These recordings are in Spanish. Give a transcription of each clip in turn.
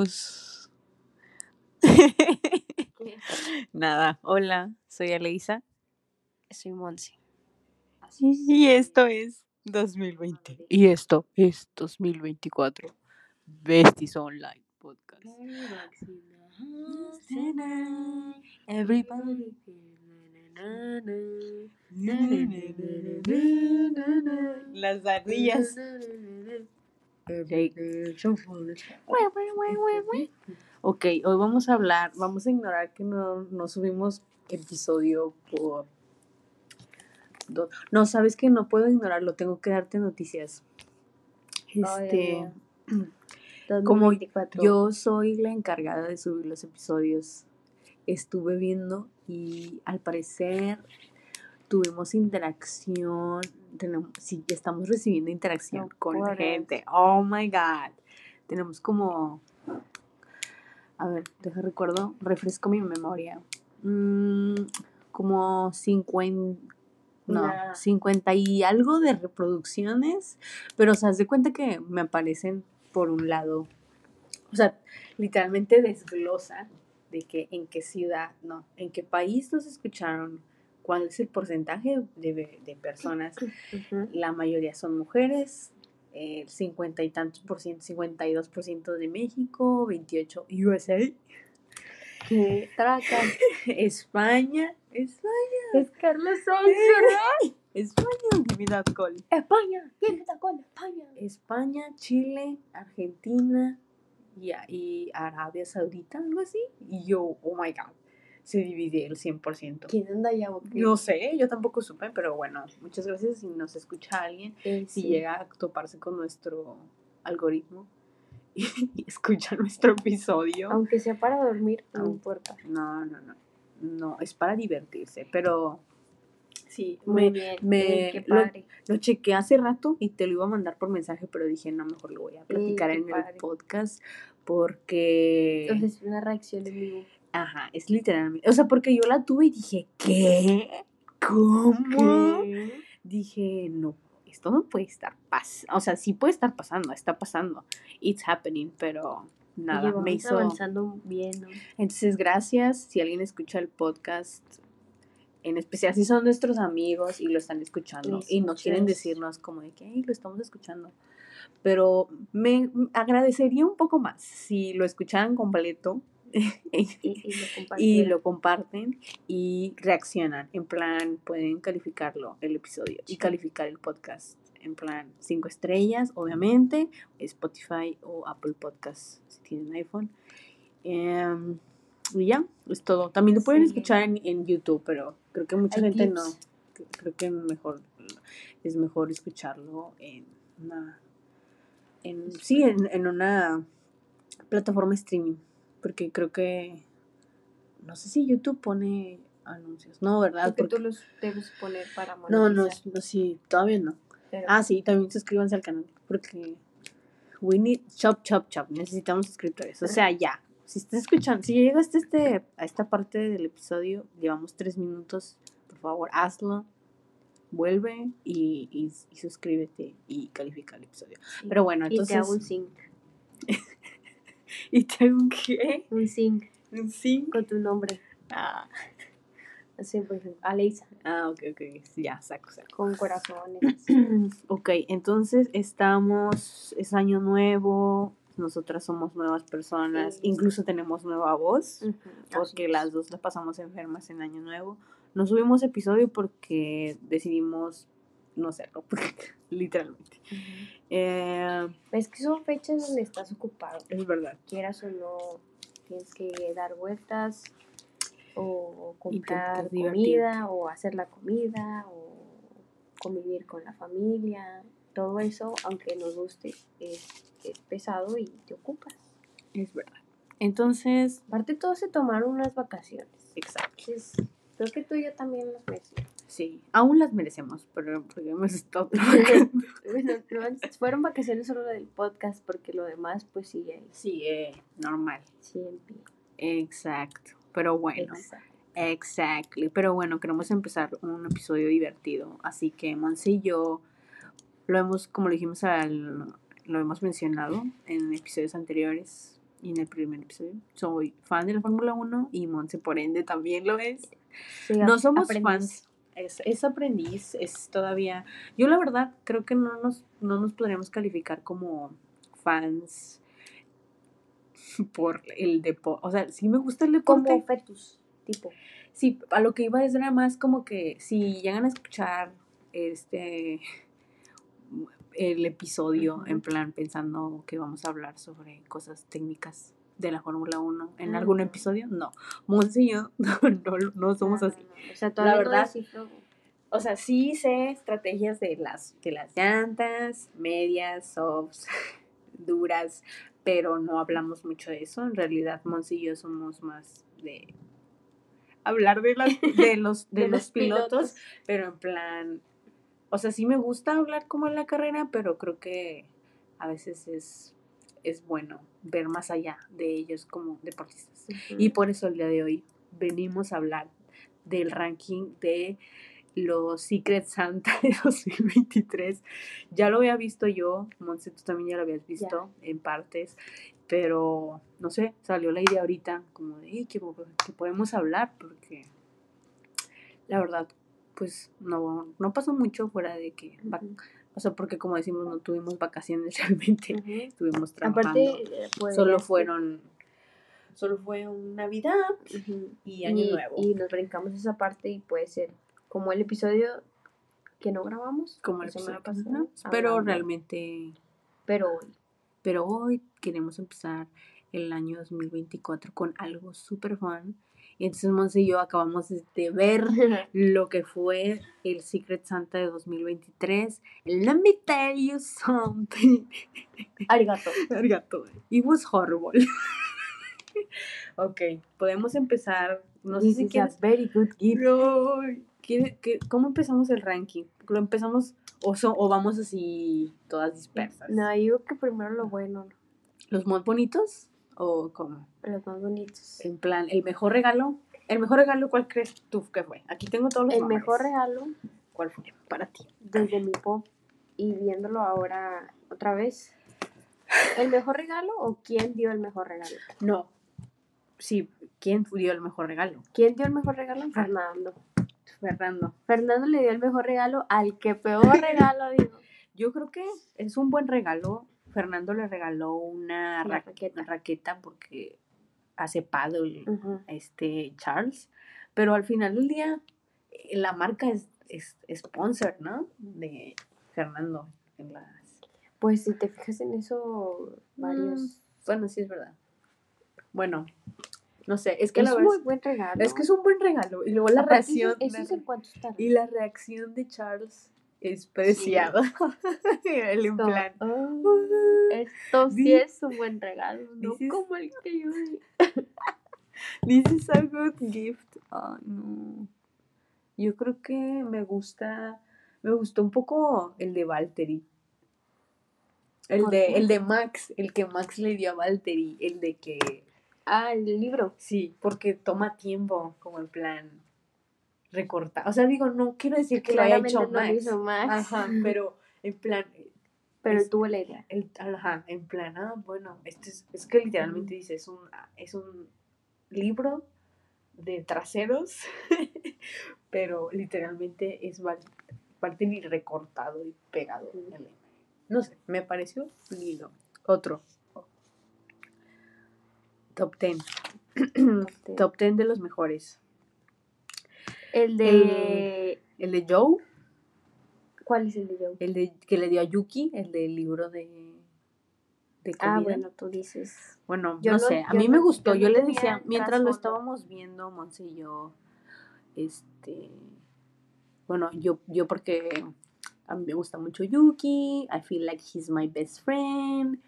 amigos. Nada, hola, soy Aleisa. Soy Monse. Y esto es 2020. Y esto es 2024. Besties Online Podcast. Everybody. Las ardillas. Ok, hoy vamos a hablar, vamos a ignorar que no, no subimos episodio por... No, sabes que no puedo ignorarlo, tengo que darte noticias. Este, como 2024. yo soy la encargada de subir los episodios, estuve viendo y al parecer tuvimos interacción, tenemos, sí, estamos recibiendo interacción No con gente. Oh my god. Tenemos como, a ver, deja recuerdo, refresco mi memoria. Mm, como 50, no, Una- 50 y algo de reproducciones, pero o sea, haz de cuenta que me aparecen por un lado. O sea, literalmente desglosa de que en qué ciudad, no, en qué país nos escucharon, cuál es el porcentaje de, de personas. Ujú. La mayoría son mujeres, el 50 y tantos por ciento, 52 por ciento de México, 28 USA, ¿Qué traca? España, España, Es Carlos Sainz. España, give me that call. España. ¿Quién está con España? España, Chile, Argentina y, y Arabia Saudita, algo así. Y yo, oh my god, se divide el 100%. ¿Quién anda allá? o qué? No sé, yo tampoco supe, pero bueno, muchas gracias si nos escucha alguien, Eh, si sí. llega a toparse con nuestro algoritmo y, escucha nuestro episodio. Aunque sea para dormir, no importa. No, no, no, no, es para divertirse, pero sí, Muy me, bien. me- qué lo- padre. Lo chequé hace rato y te lo iba a mandar por mensaje, pero dije, no, mejor lo voy a platicar en el podcast porque... Entonces, una reacción en vivo. Ajá, es literalmente... O sea, porque yo la tuve y dije, ¿qué? ¿Cómo? ¿Qué? Dije, no, esto no puede estar pasando. O sea, sí puede estar pasando, está pasando. It's happening, pero nada, me hizo... avanzando bien, ¿no? Entonces, gracias. Si alguien escucha el podcast, en especial si son nuestros amigos y lo están escuchando Sí, y no quieren decirnos como de que "Ay, lo estamos escuchando. Pero me agradecería un poco más si lo escucharan completo Y, y lo y compartieron. lo comparten y reaccionan. En plan, pueden calificarlo, el episodio, y calificar el podcast. En plan, cinco estrellas, obviamente, Spotify o Apple Podcast, si tienen iPhone. Em, y ya, es todo. También lo pueden Sí. escuchar en, en YouTube, pero creo que mucha Hay gente clips. no. Cre- Creo que mejor es mejor escucharlo en una. En, sí, en, en una plataforma streaming. Porque creo que. No sé si YouTube pone anuncios. No, ¿verdad? Porque Porque- tú los debes poner para no, no, monetizar, no, sí, todavía no. pero- Ah, sí, también suscríbanse al canal. Porque. We need. Chop, chop, chop. Necesitamos suscriptores. O sea, ya. Si estás escuchando, si llegaste a, este, a esta parte del episodio, llevamos tres minutos. Por favor, hazlo. Vuelve y, y, y suscríbete y califica el episodio. sí. Pero bueno, Y te hago un entonces. sync. ¿Y te hago un qué? Un sync ¿Un sync? con tu nombre. Ah, Así, por ejemplo, Aleisa, ah, ok, ok. sí, Ya, saco, saco. con corazones. Ok, entonces estamos, es año nuevo, nosotras somos nuevas personas, Sí. incluso tenemos nueva voz, porque así las es. dos la pasamos enfermas en año nuevo. No subimos episodio porque decidimos no hacerlo, literalmente. Eh, Es que son fechas donde estás ocupado. es verdad. Quieras o no, tienes que dar vueltas o comprar comida o hacer la comida o convivir con la familia. Todo eso, aunque nos guste, es, es pesado y te ocupas. Es verdad. Entonces, Aparte, todos se tomaron unas vacaciones. exacto. Entonces, creo que tú y yo también las merecimos. Sí, aún las merecemos, pero porque hemos estado trabajando. Bueno, no, fueron vacaciones solo del podcast porque lo demás pues sigue ahí. Sí, eh, normal. Siempre. Exacto. Pero bueno. Exacto. Exactly. Pero bueno, queremos empezar un episodio divertido. Así que Monse y yo lo hemos, como lo dijimos al, lo hemos mencionado en episodios anteriores. y en el primer episodio. Soy fan de la Fórmula 1 y Monse por ende también lo es. Sí, no somos fans. Es, es aprendiz, es todavía... Yo la verdad creo que no nos, no nos podríamos calificar como fans por el deporte. O sea, sí me gusta el deporte. Como fetus, tipo. Sí, a lo que iba es nada más como que si llegan a escuchar este el episodio en plan pensando que vamos a hablar sobre cosas técnicas de la Fórmula 1 en Ah, algún episodio, no. Monse y yo no, no, no somos No, así. O sea, todavía verdad. O sea, sí sé estrategias de las, de las llantas, medias, softs, duras, pero no hablamos mucho de eso. En realidad, Monse y yo somos más de hablar de, las, de los, de De los los pilotos, pilotos. pero en plan, o sea, sí me gusta hablar como en la carrera, pero creo que a veces es, es bueno ver más allá de ellos como deportistas. Y por eso el día de hoy venimos a hablar del ranking de los Secret Santa de 2023. Ya lo había visto yo, Monse, tú también ya lo habías visto en partes, pero no sé, salió la idea ahorita como de "Ey, que, que podemos hablar porque la verdad, pues no, no pasó mucho fuera de que. O sea, porque como decimos, no tuvimos vacaciones realmente, Ujú. estuvimos trabajando. Aparte, eh, pues, solo este, fueron, solo fue un Navidad y Año y, Nuevo. y nos brincamos esa parte y puede ser como el episodio que no grabamos. como el la semana episodio pasada, pero hablando. realmente, Pero hoy. pero hoy queremos empezar el año 2024 con algo súper fun. Y entonces Monse y yo acabamos de ver lo que fue el Secret Santa de 2023. Let me tell you something. Arigato. Arigato. It was horrible. ok, podemos empezar. No sé This si is a quieres. very good gift. Ay, ¿quiere- qué- ¿Cómo empezamos el ranking? ¿Lo empezamos o, so- o vamos así todas dispersas? No, yo digo que primero lo bueno, ¿Los más bonitos o cómo? los más bonitos. En plan, el mejor regalo. ¿El mejor regalo cuál crees tú que fue? Aquí tengo todos los El nombres. mejor regalo, ¿Cuál fue para ti? desde mi pop, y viéndolo ahora otra vez, ¿el mejor regalo o quién dio el mejor regalo? No. Sí, ¿quién dio el mejor regalo? ¿Quién dio el mejor regalo? Fernando. Fernando. Fernando le dio el mejor regalo al que peor regalo dio. Yo creo que es un buen regalo. Fernando le regaló una, Una ra- raqueta. raqueta porque hace paddle este Charles, pero al final del día eh, la marca es, es sponsor, ¿no? De Fernando en las Pues si te fijas en eso, varios. Mm, bueno, sí es verdad. Bueno, no sé, es que es la un verdad muy buen regalo. es que es un buen regalo y luego la Aparte, reacción Eso, eso la es en re- cuanto está. y la reacción de Charles es preciada. El en plan, "Ah, esto sí es un buen regalo, no como el que yo di". This is a good gift. No. Yo creo que me gusta, me gustó un poco el de Valtteri. El ¿Por de, el de Max, el que Max le dio a Valtteri, el de que Ah, el libro. sí, porque toma tiempo, como en plan recortar. O sea, digo, no quiero decir que lo haya hecho no Max. hizo Max, Ajá, pero en plan, pero es- tuvo la idea. el, ajá, en plan, ah, bueno, este es, es que literalmente dice, es un, es un libro de traseros, pero literalmente es Val- Valtteri recortado y pegado. No sé, me pareció lindo. Otro. Top 10. Este, Top 10 de los mejores. El de. El de Joe, ¿Cuál es el de Joe? el de que le dio a Yuki, el del libro de, de comida. Ah, bueno, tú dices. Bueno, Yo no, sé, a mí me gustó. yo le decía, mientras lo estábamos viendo, Monse y yo, este, bueno, yo, yo porque a mí me gusta mucho Yuki, I feel like he's my best friend.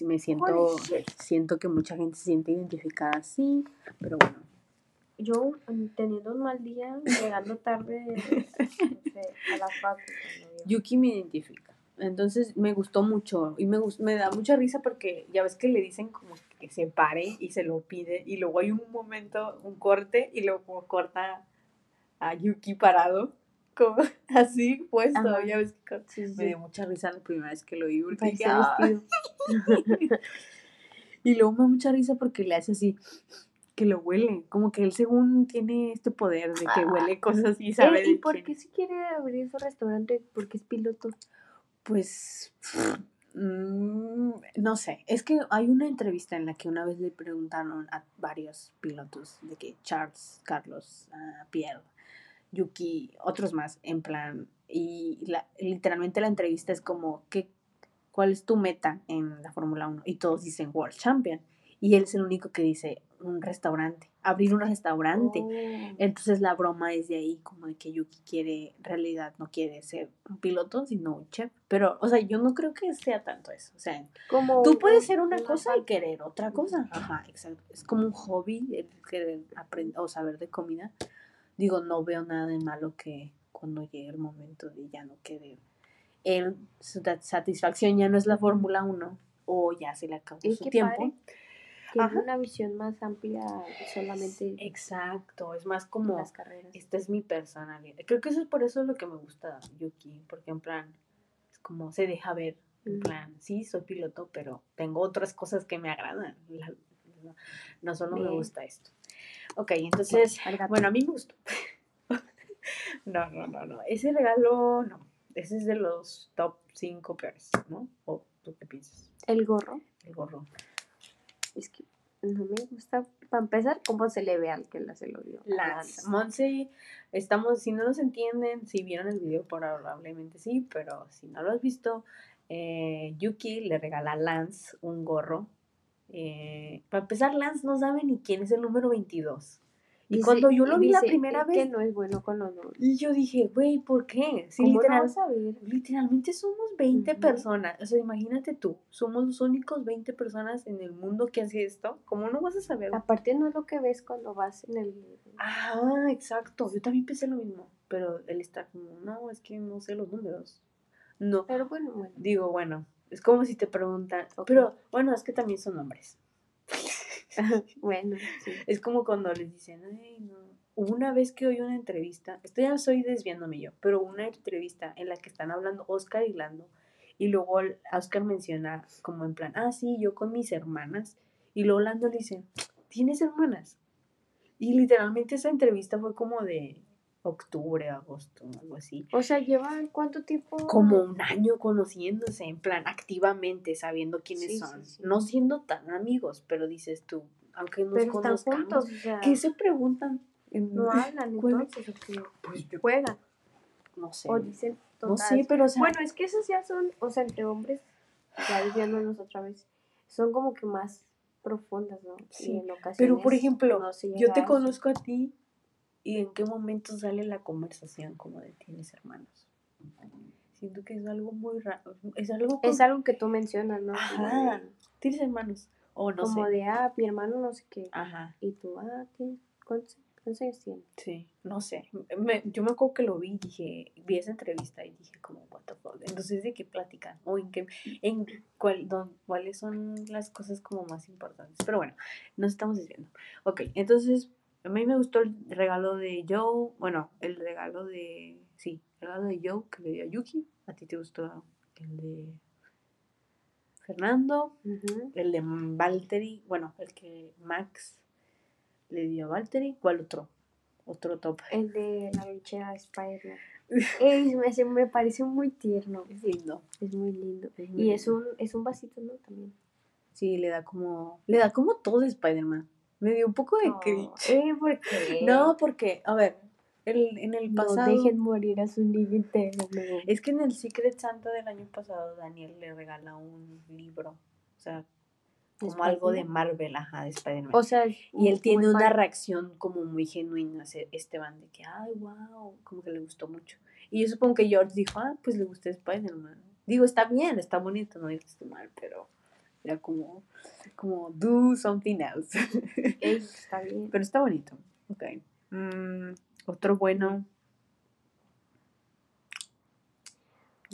Me siento, siento que mucha gente se siente identificada así, pero bueno. Yo, mm, teniendo un mal día, llegando tarde no sé, a la facu. cuando yo- Yuki me identifica. Entonces me gustó mucho y me, me da mucha risa porque ya ves que le dicen como que se pare y se lo pide y luego hay un momento, un corte y luego corta a Yuki parado, como así puesto. Ajá. Ya ves que Sí, sí, me dio mucha risa la primera vez que lo vi porque "Ah". Y luego me da mucha risa porque le hace así, que lo huele. Como que él según tiene este poder de que Ah. huele cosas y sabe ¿Y de por quién. qué si quiere abrir su restaurante? Porque es piloto. Pues, mm, no sé, es que hay una entrevista en la que una vez le preguntaron a varios pilotos de que Charles, Carlos, ah, Pierre, Yuki, otros más, en plan, y la- literalmente la entrevista es como, ¿qué, ¿cuál es tu meta en la Fórmula 1? Y todos dicen World Champion, y él es el único que dice un restaurante, abrir un restaurante. Oh. Entonces la broma es de ahí, como de que Yuki quiere, en realidad no quiere ser un piloto, sino un chef. Pero, o sea, yo no creo que sea tanto eso. O sea, Como tú puedes ser una una cosa y querer otra cosa. Ajá, exacto. Es como un hobby el querer aprender o saber de comida. Digo, no veo nada de malo que cuando llegue el momento de ya no querer. El, su satisfacción ya no es la Fórmula 1 o ya se le acabó su tiempo. padre. Tiene una visión más amplia solamente Exacto, es más como las carreras. esta es mi personalidad. Creo que eso es por eso lo que me gusta Yuki, porque en plan, es como se deja ver, en Mm. plan, sí, soy piloto, pero tengo otras cosas que me agradan. La- no, no solo me Bien. gusta esto. Ok, entonces, bueno, a mí me gustó. no, no, no, no. Ese regalo, no. Ese es de los top 5 peores, ¿no? ¿O tú qué piensas? El gorro. El gorro. No me gusta. Para empezar, cómo se le ve al que la se lo dio. Lance. Monse, estamos, si no nos entienden, si vieron el video probablemente sí, pero si no lo has visto, eh, Yuki le regala a Lance un gorro. Eh, para empezar, Lance no sabe ni quién es el número 22. Y Dice- cuando yo lo vi la primera que vez, no es bueno con los y yo dije, güey, ¿por qué? Si ¿Cómo no literal- vas a ver? literalmente somos 20 Ujú. personas. O sea, imagínate tú, somos los únicos 20 personas en el mundo que hace esto. ¿Cómo no vas a saber? Aparte no es lo que ves cuando vas en el... Ah, exacto. Yo también pensé lo mismo. Pero él está como, no, es que no sé los números. No. Pero bueno, bueno. Digo, bueno, es como si te preguntan. Pero bueno, es que también son hombres. bueno, sí. Es como cuando les dicen, ay, no. Una vez que oí una entrevista, esto ya estoy desviándome yo, pero una entrevista en la que están hablando Oscar y Lando, y luego Oscar menciona como en plan, ah, sí, yo con mis hermanas, y luego Lando le dice, ¿tienes hermanas? Y literalmente esa entrevista fue como de octubre, agosto, algo así. O sea, ¿llevan cuánto tiempo? Como un año conociéndose, en plan, activamente, sabiendo quiénes Sí, son. sí, sí. No siendo tan amigos, pero dices tú, aunque nos Pero están conozcamos, juntos, o sea, ¿qué se preguntan? No hablan entonces, o qué? Pues juegan, no sé. o dicen No tontadas. sé, pero o sea, Bueno, es que esos ya son, o sea, entre hombres, ya desviándonos otra vez, son como que más profundas, ¿no? Sí, Y en ocasiones pero por ejemplo, no yo te conozco a ti y en qué momento sale la conversación como de tienes hermanos. Siento que es algo muy raro, es algo Es como- algo que tú mencionas, ¿no? Ajá. tienes hermanos o no como sé. de, ah, mi hermano no sé qué. Ajá, Y tú, ah, ¿qué? ¿Cuántos, años tiene? sí, no sé. Me- yo me acuerdo que lo vi, dije, vi esa entrevista y dije como what the fuck. Entonces de qué platican o en qué en cuál don- cuáles son las cosas como más importantes. Pero bueno, nos estamos desviando. Ok, entonces a mí me gustó el regalo de Joe, bueno, el regalo de, sí, el regalo de Joe que le dio a Yuki. A ti te gustó el de Fernando, el de Valtteri, bueno, el que Max le dio a Valtteri. ¿Cuál otro? Otro top. El de la lonchera Spider-Man. Ey, me, parece muy tierno. Es lindo. Es muy lindo. Es muy Y es un, es un vasito, ¿no? También. Sí, le da como, le da como todo de Spider-Man. Me dio un poco de Oh, cringe. eh, ¿por qué? No, porque, a ver, el, en el No pasado. dejen morir a su niño interno. Es que en el Secret Santa del año pasado, Daniel le regala un libro. O sea, como algo de? Marvel, ajá, de Spider-Man. O sea, y él tiene una reacción como muy genuina Esteban, de que, ay, wow, como que le gustó mucho. Y yo supongo que George dijo, ah, pues le gusta Spider-Man. Digo, está bien, está bonito, no esté mal, pero era como, como, do something else. Ey, está bien. pero está bonito. Ok. Mm, otro bueno.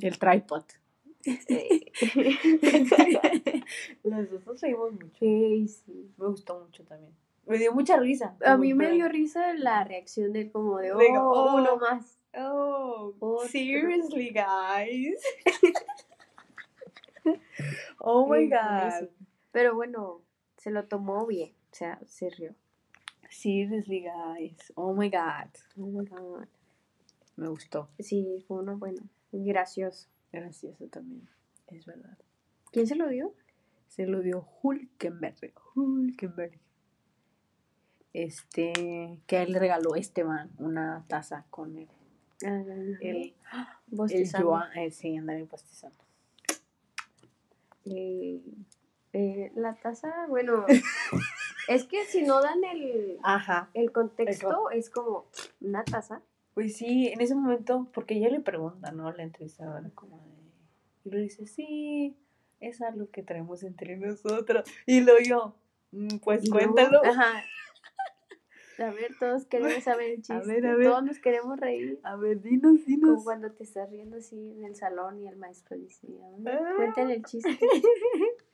El tripod. Eh, Los dos nos reímos mucho. Ey, sí. Me gustó mucho también. Me dio mucha risa. A mí me dio risa la reacción de él como de, oh, Digo, oh. uno más. Oh, Otro. seriously, guys. oh my god. Pero bueno, se lo tomó bien, o sea, se rió. Seriously, guys. Oh my god. Oh my God. Me gustó. Sí, fue uno bueno, gracioso. Gracioso también. Es verdad. ¿Quién se lo dio? Se lo dio Hulkenberg. Hulkenberg. Este, que él regaló a Esteban una taza con el, Ah, el, el bostezando. Joan, eh, sí, andar bostezando. Eh, eh, la taza, bueno, es que si no dan el, Ajá. el contexto, es como una taza. Pues sí, en ese momento, porque ella le pregunta, ¿no? La entrevistadora, como de. Y lo dice, sí, es algo que traemos entre nosotros. Y lo yo, "Mm, pues cuéntalo. Ajá. A ver, todos queremos saber el chiste. A ver, a ver. Todos nos queremos reír. A ver, dinos, Como dinos. cuando te estás riendo así en el salón y el maestro dice, "A ver, Ah. cuenten el chiste.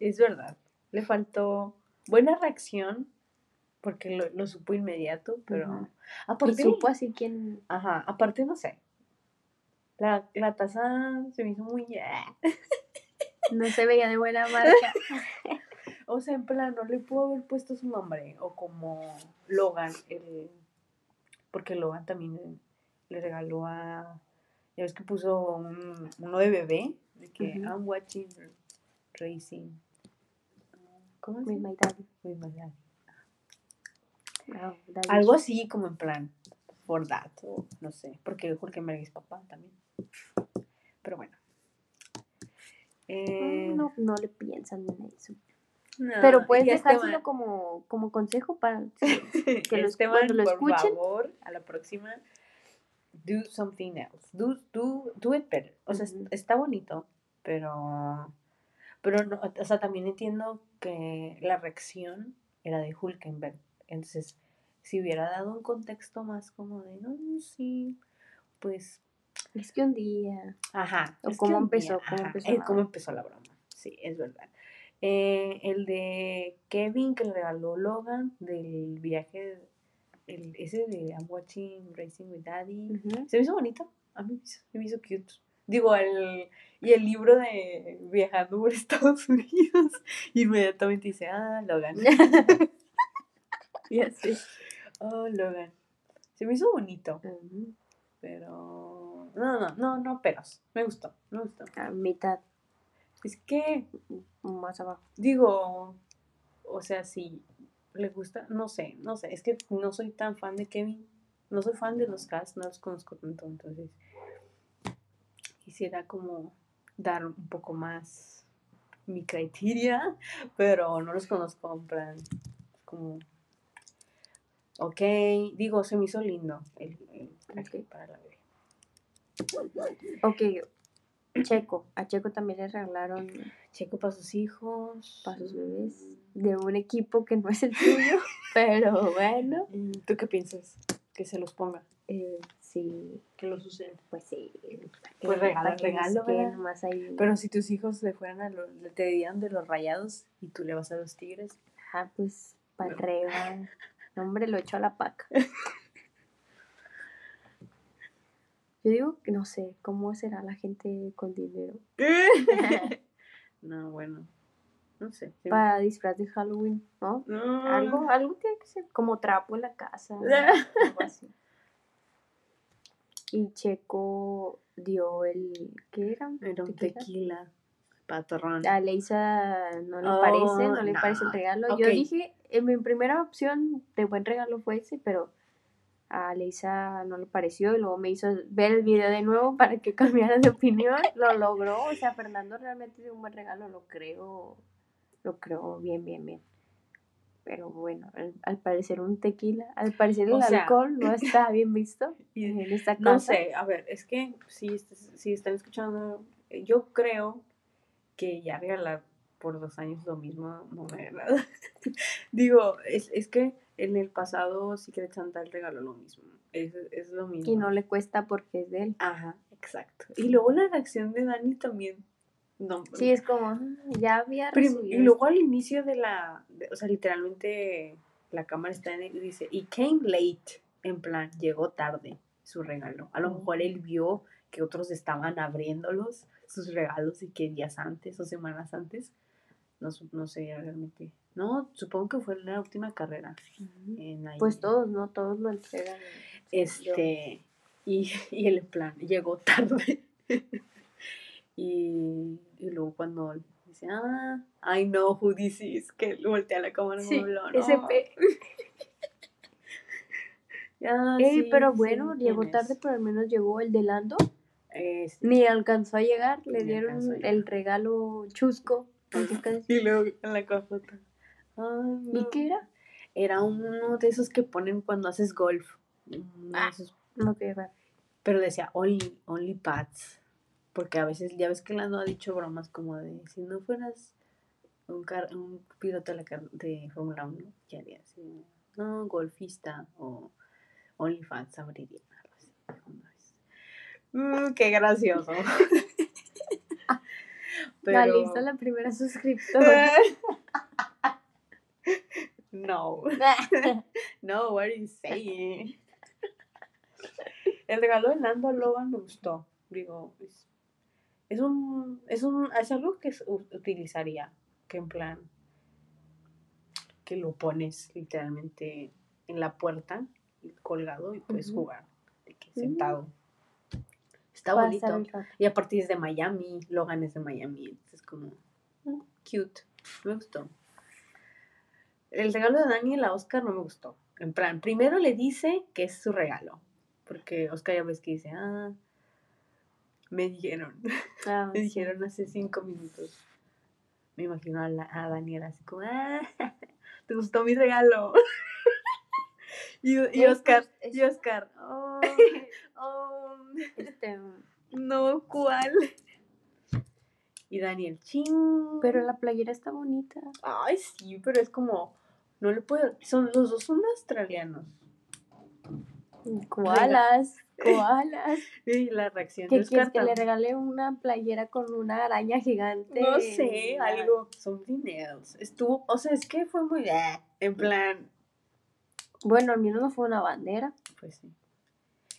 Es verdad. Le faltó buena reacción, porque lo, lo supo inmediato, pero. Ujú. Y Aparte, supo así quién. Ajá, aparte no sé. La, la taza se me hizo muy. No se veía de buena marca. O sea, en plan, no le pudo haber puesto su nombre. O como Logan, el, porque Logan también le regaló a. Ya ves que puso un- uno de bebé, de que. I'm watching Racing. ¿Cómo With es? my daddy. With my dad. Ah, daddy. Algo así como en plan, for that, o no sé, porque Jorge Mergue es papá también. Pero bueno. Eh, No, no le piensan en eso. No, Pero puedes dejárselo como, como consejo para que lo- Esteban, cuando lo por escuchen. favor, a la próxima, do something else. Do, do, do it better. O sea, está bonito, pero, pero no, o sea, también entiendo que la reacción era de Hulkenberg. Entonces, si hubiera dado un contexto más como de, no, sí, pues, Es que un día. ajá. O cómo empezó, cómo empezó eh, la cómo empezó la broma. Sí, es verdad. Eh, el de Kevin que le regaló Logan del viaje, el, ese de I'm watching Racing with Daddy. Se me hizo bonito. A mí se me hizo cute. Digo, el, y el libro de viajando por Estados Unidos. Inmediatamente dice, ah, Logan. Ya sé. Oh, Logan. Se me hizo bonito, pero... No, no, no, no, peros. Me gustó, me gustó. A mitad, Es que, más abajo. digo, o sea, si le gusta, no sé, no sé. Es que no soy tan fan de Kevin. No soy fan de los cast, no los conozco tanto, entonces quisiera como dar un poco más mi criteria, pero no los conozco en plan como ok, digo, se me hizo lindo el, el traje Ok. para la bebé. Ok, Checo. A Checo también le regalaron Checo para sus hijos. para sus bebés de un equipo que no es el tuyo, pero bueno. Mm, ¿Tú qué piensas? Que se los ponga, eh, sí, que los usen. pues sí. Pues regalo, ahí. Pero si tus hijos le fueran a los, te dieran de los rayados y tú le vas a los tigres, Ajá, pues para No. arriba. No, hombre, lo echo a la paca. Yo digo que no sé cómo será la gente con dinero no, bueno, no sé. sí. para disfraz de Halloween, ¿no? No. Algo, algo tiene que ser como trapo en la casa, algo así. Y Checo dio el, ¿qué era? Era un ¿Tequila? tequila, patrón. A Leisa no le Oh, parece, no le parece el regalo. Yo dije, en mi primera opción de buen regalo fue ese, pero a Leisa no le pareció y luego me hizo ver el video de nuevo para que cambiara de opinión. Lo logró, o sea, Fernando realmente dio un buen regalo, lo creo, lo creo bien, bien, bien. Pero bueno, al, al parecer un tequila, al parecer el O sea- alcohol no está bien visto Y- en esta casa. No sé, a ver, es que si, si están escuchando, yo creo que ya regalar por dos años lo mismo no me agrada. Digo, es, es que en el pasado Secret Santa el regaló lo mismo. Es, es lo mismo. Y no le cuesta porque es de él. Ajá, exacto. Y luego la reacción de Dani también. No, Sí, es como, "Ah, ya había recibido y luego al inicio de la, de- o sea, literalmente la cámara está en el, y dice, y came late, en plan, llegó tarde su regalo. A lo mejor él vio que otros estaban abriéndolos, sus regalos, y que días antes o semanas antes, no, no sé realmente No, supongo que fue la última carrera. En ahí. Pues todos, ¿no? Todos lo entregan. Este, y, y el plan, llegó tarde. y, y luego cuando dice, ah, I know who this is, que voltea la cámara Sí, habló, no. pe- Ah, Ey, sí, pero sí, bueno, llegó ¿quién tarde, pero al menos llegó el de Lando. Es- Ni alcanzó a llegar, le dieron el regalo chusco. y luego en la cajota. Ay, ¿Y qué era? Era uno de esos que ponen cuando haces golf. Ah. esos va. Pero decía only, only pads. Porque a veces, ya ves que Lando ha dicho bromas como de si no fueras un, car- un piloto de, de Fórmula 1, ¿qué harías? No, golfista o OnlyFans abriría. Mm, qué gracioso. La lista la primera suscriptora. no, no, what are you saying? El regalo de Nando a Logan me gustó. Digo, es, es un, es un, es algo que utilizaría, que en plan, que lo pones literalmente en la puerta, colgado y puedes jugar, de que Mm. sentado. Está bonito. Y aparte es de Miami, Logan es de Miami, entonces como Mm. cute, me gustó. El regalo de Daniel a Oscar no me gustó. En plan, primero le dice que es su regalo, porque Oscar ya ves que dice, ah, me dijeron, Ah, me sí. dijeron hace cinco minutos. Me imagino a, la- a Daniel así como, ah, te gustó mi regalo. y, y Oscar, pues, y Oscar, oh, oh, Este, no, ¿cuál? Y Daniel, ching. pero la playera está bonita. Ay, sí, pero es como, no le puedo, son, los dos son australianos. Koalas, koalas. Y la reacción ¿Qué quieres que le regale una playera con una araña gigante? No sé, algo, something else. Estuvo, o sea, es que fue muy, ah, en plan, Bueno, al menos no fue una bandera. pues sí.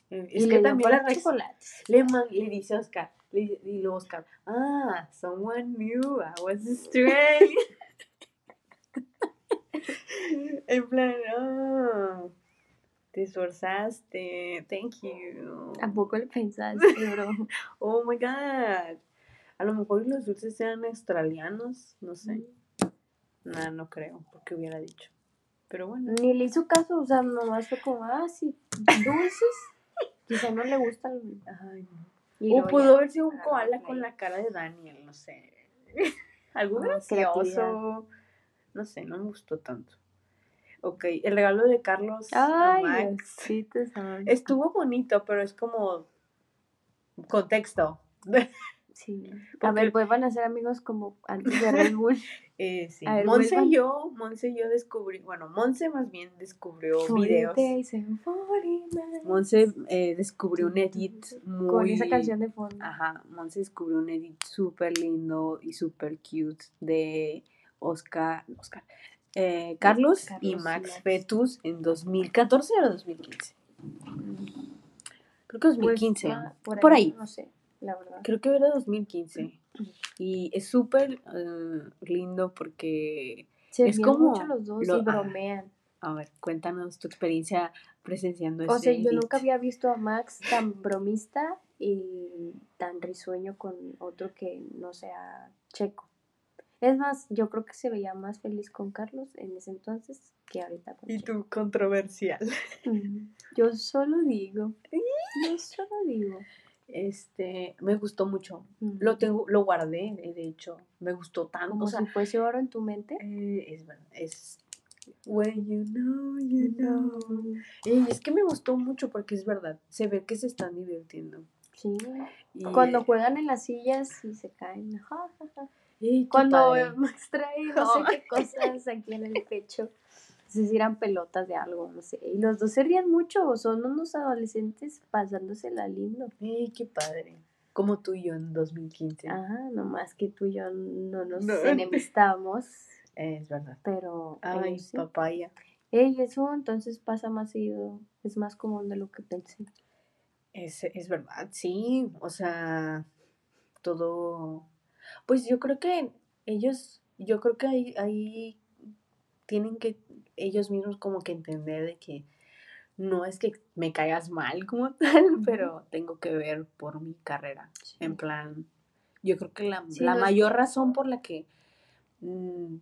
Eh, y Es le que dio también la chocolates. le, man- le dice a Oscar, le, y luego Oscar, ah, someone knew I was Australian. en plan, ah, te esforzaste, thank you. Tampoco le pensaste, bro. Oh my god. A lo mejor los dulces eran australianos, no sé. Nada, no creo, porque hubiera dicho. Pero bueno. Ni le hizo caso, o sea, nomás fue como, ah, sí, dulces. Quizá no le gustan. Ay, no. Y O pudo haber sido un koala con la cara de Daniel, no sé. Algo Ah, gracioso. No sé, no me gustó tanto. Ok, el regalo de Carlos Ay, Max Diosito santo. estuvo bonito, pero es como contexto. Sí. A ver, vuelvan a ser amigos como antes de Red Bull. Eh, sí. Ver, Monse vuelvan. y yo, Monse y yo descubrí, bueno, Monse más bien descubrió videos. 40 days and 40 nights. Monse eh, descubrió un edit muy... Con esa canción de fondo. Ajá, Monse descubrió un edit súper lindo y súper cute de Oscar, Oscar eh, Carlos, Carlos y Max Max. Fetus en 2014 o 2015. Creo que Pues, 2015. ah, por ahí. No sé, la verdad. Creo que era 2015. Y es súper eh, lindo porque Se es como mucho los dos lo- y ah, bromean. A ver, cuéntanos tu experiencia presenciando O sea, yo nunca había visto a Max tan bromista y tan risueño con otro que no sea checo. Es más, yo creo que se veía más feliz con Carlos en ese entonces que ahorita con Y tú, controversial. Yo solo digo. Yo solo digo. Este, me gustó mucho. Mm. Lo tengo, lo guardé, de hecho. Me gustó tanto. Como O sea, si fuese oro en tu mente. eh, es verdad, es... When you know, you know. Eh, es que me gustó mucho porque es verdad. Se ve que se están divirtiendo. Sí. Y, Cuando juegan en las sillas y se caen. ja, ja, ja. Cuando. Max trae no sé qué cosas aquí en el pecho. No sé si eran pelotas de algo, no sé. Y los dos se rían mucho, son unos adolescentes pasándosela lindo. Eh, qué padre. Como tú y yo en 2015. Ajá, nomás que tú y yo no nos No. enemistamos, es verdad. pero Ay, sí. papaya. Ey, eso entonces pasa más seguido, es más común de lo que pensé. Es, es verdad, sí. O sea, todo. Pues yo creo que ellos, yo creo que hay, hay tienen que ellos mismos como que entender de que no es que me caigas mal como tal, pero tengo que ver por mi carrera. En plan, yo creo que la, Sí, la no es- mayor razón por la que mm,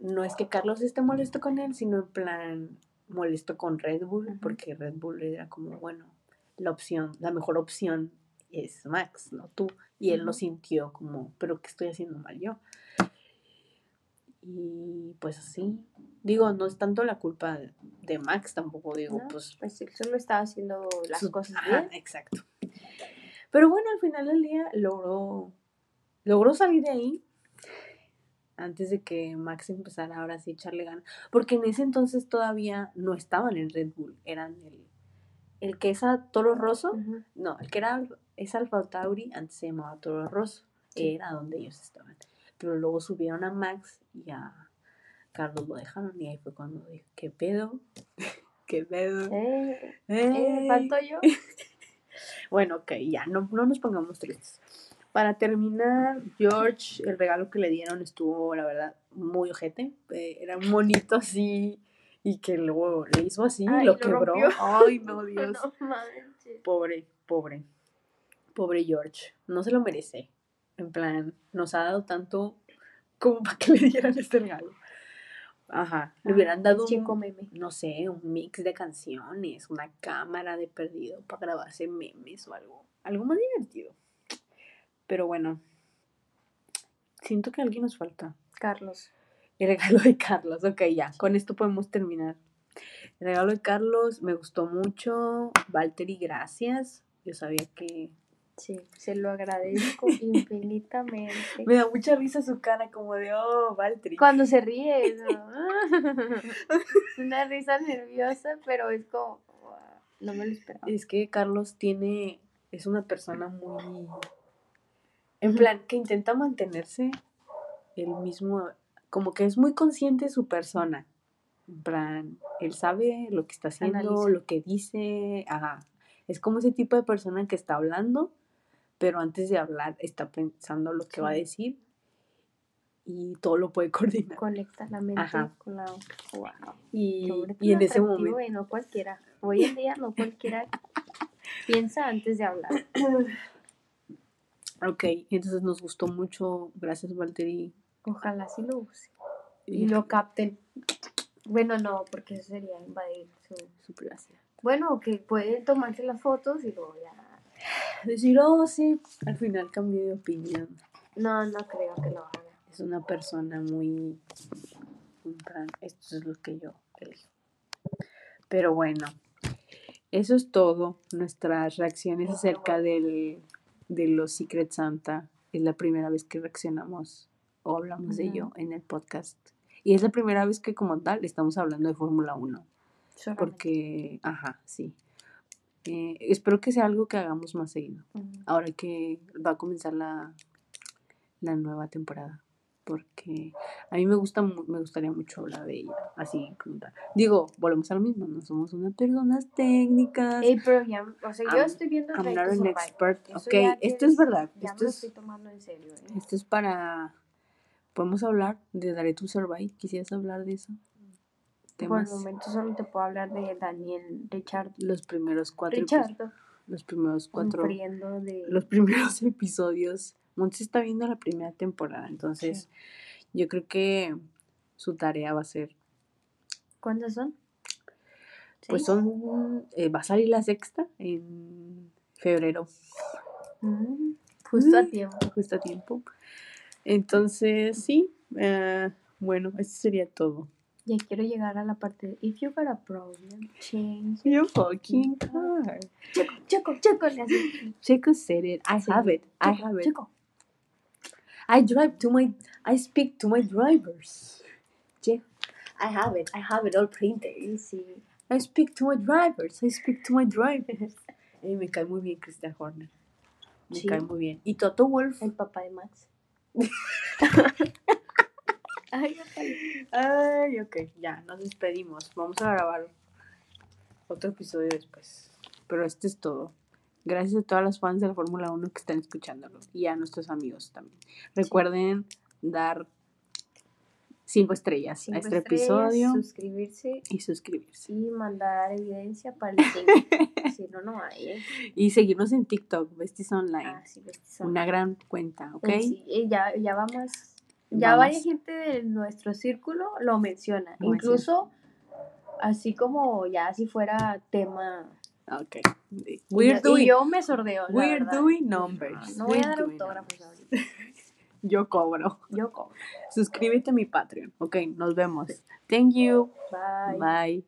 no es que Carlos esté molesto con él, sino en plan molesto con Red Bull, porque Red Bull era como, bueno, la opción, la mejor opción es Max, no tú. Y él lo sintió como, pero ¿qué estoy haciendo mal yo? Y pues así, digo, no es tanto la culpa de- Max, tampoco digo, No, pues Pues él solo estaba haciendo las su- cosas ajá, bien. exacto. Pero bueno, al final del día logró, logró salir de ahí antes de que Max empezara ahora sí a echarle ganas. Porque en ese entonces todavía no estaban en Red Bull, eran el, el que es a Toro Rosso, no, el que era es Alfa Tauri, antes se llamaba Toro Rosso, Sí. era donde ellos estaban. Pero luego subieron a Max y a Carlos lo dejaron y ahí fue cuando dije, ¿qué pedo? ¿Qué pedo? Eh, eh, Ey". falto yo. Bueno, ok, ya, no, no nos pongamos tristes. Para terminar, George, el regalo que le dieron estuvo, la verdad, muy ojete. Eh, era un monito así y que luego le hizo así, Ay, lo lo quebró. rompió. Ay, no, Dios. No. Pobre, pobre. Pobre George. No se lo merece. En plan, nos ha dado tanto como para que le dieran este regalo. Ajá. Le hubieran Ah, dado el chico un, meme. no sé, un mix de canciones, una cámara de perdido para grabarse memes o algo. Algo más divertido. Pero bueno. Siento que alguien nos falta. Carlos. El regalo de Carlos. Ok, ya. Con esto podemos terminar. El regalo de Carlos me gustó mucho. Valtteri, gracias. Yo sabía que. Sí, se lo agradezco infinitamente. Me da mucha risa su cara, como de, oh, Valtteri. Cuando se ríe, ¿no? es una risa nerviosa, pero es como, "Wow, no me lo esperaba. Es que Carlos tiene. Es una persona muy. En plan, que intenta mantenerse el mismo. Como que es muy consciente de su persona. En plan, él sabe lo que está haciendo, Analiza. lo que dice. Ajá. Es como ese tipo de persona que está hablando, pero antes de hablar está pensando lo que va a decir y todo lo puede coordinar. Conecta la mente Ajá. con la Wow. Y, y en ese momento. eh, no cualquiera. Hoy en día no cualquiera piensa antes de hablar. Ok, entonces nos gustó mucho. Gracias, Valtteri. Ojalá sí lo use. Y lo capten. Bueno, no, porque eso sería invadir su... su privacidad. Bueno, que pueden tomarse las fotos y luego ya... Decir, oh, sí, al final cambié de opinión. No, no creo que lo haga. Es una persona muy. Esto es lo que yo elijo. Pero bueno, eso es todo. Nuestras reacciones acerca del, de los Secret Santa. Es la primera vez que reaccionamos o hablamos de ello en el podcast. Y es la primera vez que, como tal, estamos hablando de Fórmula 1. Solamente. Porque, ajá, sí. Eh, espero que sea algo que hagamos más seguido. Ahora que va a comenzar la, la nueva temporada. Porque a mí me gusta me gustaría mucho hablar de ella. Así. Digo, volvemos a lo mismo, no somos unas personas técnicas. Ey, pero ya, o sea, yo I'm- estoy viendo I'm not an expert. Eso Ok, esto es verdad. Ya Esto me lo es, estoy tomando en serio, ¿eh? esto es para... Podemos hablar de Dare to Survive. ¿Quisieras hablar de eso? Por el Temas. momento solo te puedo hablar de Daniel Richard. Los primeros cuatro episodios. Richard, Los primeros cuatro. de... los primeros episodios. Monse está viendo la primera temporada, entonces yo creo que su tarea va a ser, ¿Cuántas son? pues son, eh, va a salir la sexta en febrero, Mm, justo a tiempo. justo a tiempo. Entonces, sí, eh, bueno, eso sería todo. Ya quiero llegar a la parte de If you got a problem, change. Your fucking car. Checo, checo, checo. le hace- Checo said it. I have it. I Checo, have it. checo. I drive to my, I speak to my drivers. Che- I have it. I have it all printed. Sí, sí. I speak to my drivers. I speak to my drivers. Y me cae muy bien Christian Horner. Me Sí. cae muy bien. Y Toto Wolf. El papá de Max. Ay. Ay, ok, ya, nos despedimos. Vamos a grabar otro episodio después. Pero este es todo. Gracias a todas las fans de la Fórmula 1 que están escuchándolo. Y a nuestros amigos también. Recuerden dar cinco estrellas cinco a este estrellas, episodio suscribirse y suscribirse. y mandar evidencia para el si no, no hay. ¿eh? Y seguirnos en TikTok, Besties Online. Ah, sí, pues, son- Una gran cuenta, ¿ok? Sí, ya, ya vamos. Ya Vamos. varias gente de nuestro círculo lo menciona. Incluso así como ya si fuera tema. Ok. We're yo- y doing, yo me sordeo. we're verdad. doing numbers. No voy a dar doing autógrafos ahorita. Yo cobro. Yo cobro. Suscríbete a mi Patreon. Ok, nos vemos. Thank you. Bye. Bye.